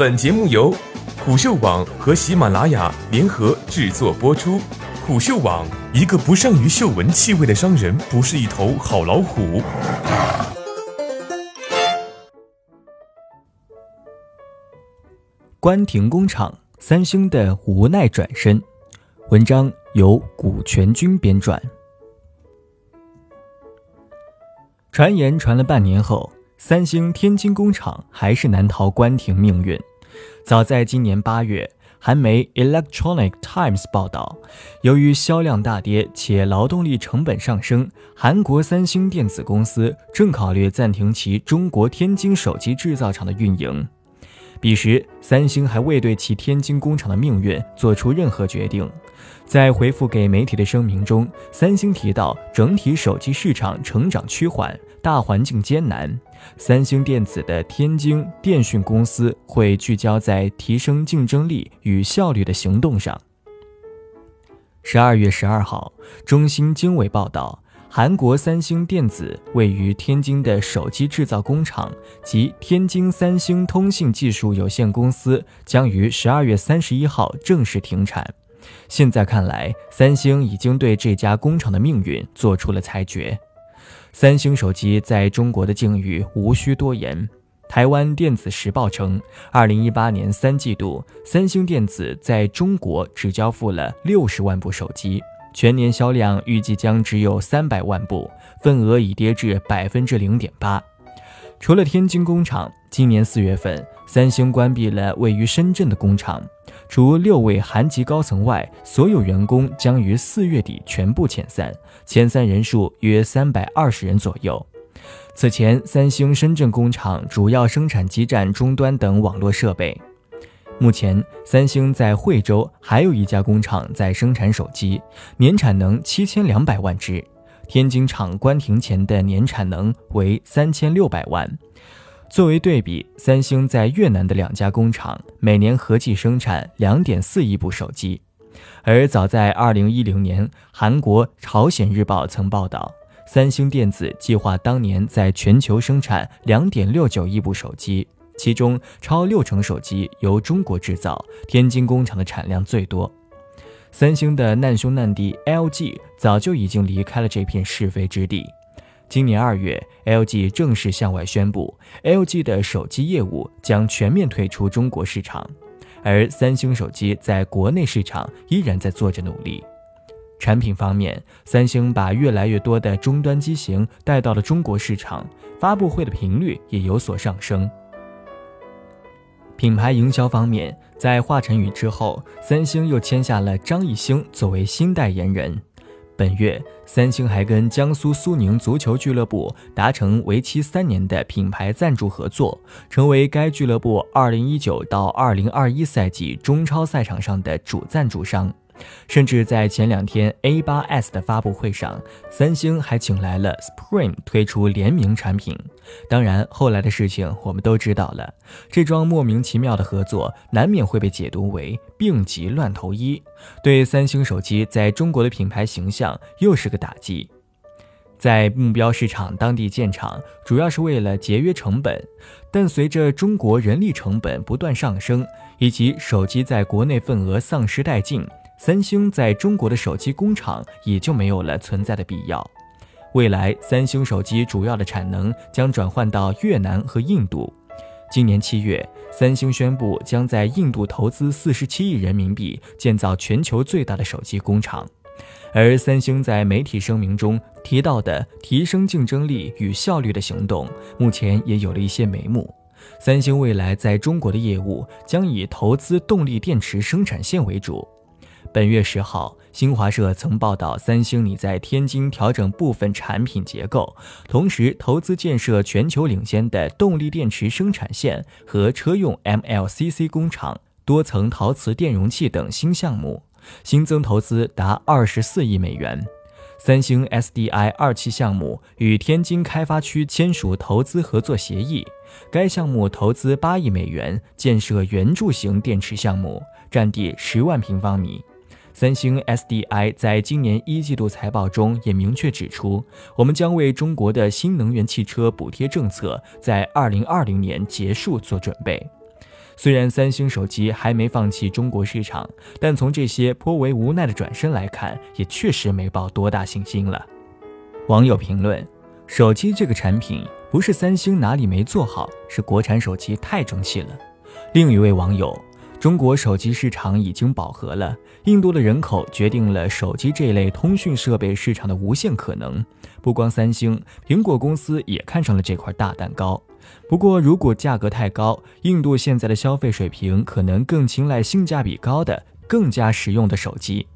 本节目由虎嗅网和喜马拉雅联合制作播出。虎嗅网：一个不善于嗅闻气味的商人，不是一头好老虎。关停工厂，三星的无奈转身。文章由古全军编撰。传言传了半年后，三星天津工厂还是难逃关停命运。早在今年八月，韩媒《Electronic Times》报道，由于销量大跌且劳动力成本上升，韩国三星电子公司正考虑暂停其中国天津手机制造厂的运营。彼时，三星还未对其天津工厂的命运做出任何决定。在回复给媒体的声明中，三星提到，整体手机市场成长趋缓，大环境艰难。三星电子的天津电讯公司会聚焦在提升竞争力与效率的行动上。十二月十二号，中新经纬报道。韩国三星电子位于天津的手机制造工厂及天津三星通信技术有限公司将于十二月三十一号正式停产。现在看来，三星已经对这家工厂的命运做出了裁决。三星手机在中国的境遇无需多言。台湾电子时报称，二零一八年三季度，三星电子在中国只交付了六十万部手机。全年销量预计将只有三百万部，份额已跌至百分之零点八。除了天津工厂，今年四月份，三星关闭了位于深圳的工厂，除六位韩籍高层外，所有员工将于四月底全部遣散，遣散人数约三百二十人左右。此前，三星深圳工厂主要生产基站终端等网络设备。目前，三星在惠州还有一家工厂在生产手机，年产能七千两百万只。天津厂关停前的年产能为三千六百万。作为对比，三星在越南的两家工厂每年合计生产两点四亿部手机。而早在二零一零年，韩国《朝鲜日报》曾报道，三星电子计划当年在全球生产两点六九亿部手机。其中超六成手机由中国制造，天津工厂的产量最多。三星的难兄难弟 LG 早就已经离开了这片是非之地。今年二月，LG 正式向外宣布，LG 的手机业务将全面退出中国市场，而三星手机在国内市场依然在做着努力。产品方面，三星把越来越多的终端机型带到了中国市场，发布会的频率也有所上升。品牌营销方面，在华晨宇之后，三星又签下了张艺兴作为新代言人。本月，三星还跟江苏苏宁足球俱乐部达成为期三年的品牌赞助合作，成为该俱乐部2019到2021赛季中超赛场上的主赞助商。甚至在前两天 A8s 的发布会上，三星还请来了 Spring 推出联名产品。当然，后来的事情我们都知道了。这桩莫名其妙的合作，难免会被解读为病急乱投医，对三星手机在中国的品牌形象又是个打击。在目标市场当地建厂，主要是为了节约成本，但随着中国人力成本不断上升，以及手机在国内份额丧失殆尽。三星在中国的手机工厂也就没有了存在的必要。未来，三星手机主要的产能将转换到越南和印度。今年七月，三星宣布将在印度投资四十七亿人民币建造全球最大的手机工厂。而三星在媒体声明中提到的提升竞争力与效率的行动，目前也有了一些眉目。三星未来在中国的业务将以投资动力电池生产线为主。本月十号，新华社曾报道，三星拟在天津调整部分产品结构，同时投资建设全球领先的动力电池生产线和车用 MLCC 工厂、多层陶瓷电容器等新项目，新增投资达二十四亿美元。三星 SDI 二期项目与天津开发区签署投资合作协议，该项目投资八亿美元，建设圆柱形电池项目，占地十万平方米。三星 SDI 在今年一季度财报中也明确指出，我们将为中国的新能源汽车补贴政策在二零二零年结束做准备。虽然三星手机还没放弃中国市场，但从这些颇为无奈的转身来看，也确实没抱多大信心了。网友评论：手机这个产品不是三星哪里没做好，是国产手机太争气了。另一位网友。中国手机市场已经饱和了，印度的人口决定了手机这类通讯设备市场的无限可能。不光三星，苹果公司也看上了这块大蛋糕。不过，如果价格太高，印度现在的消费水平可能更青睐性价比高的、更加实用的手机。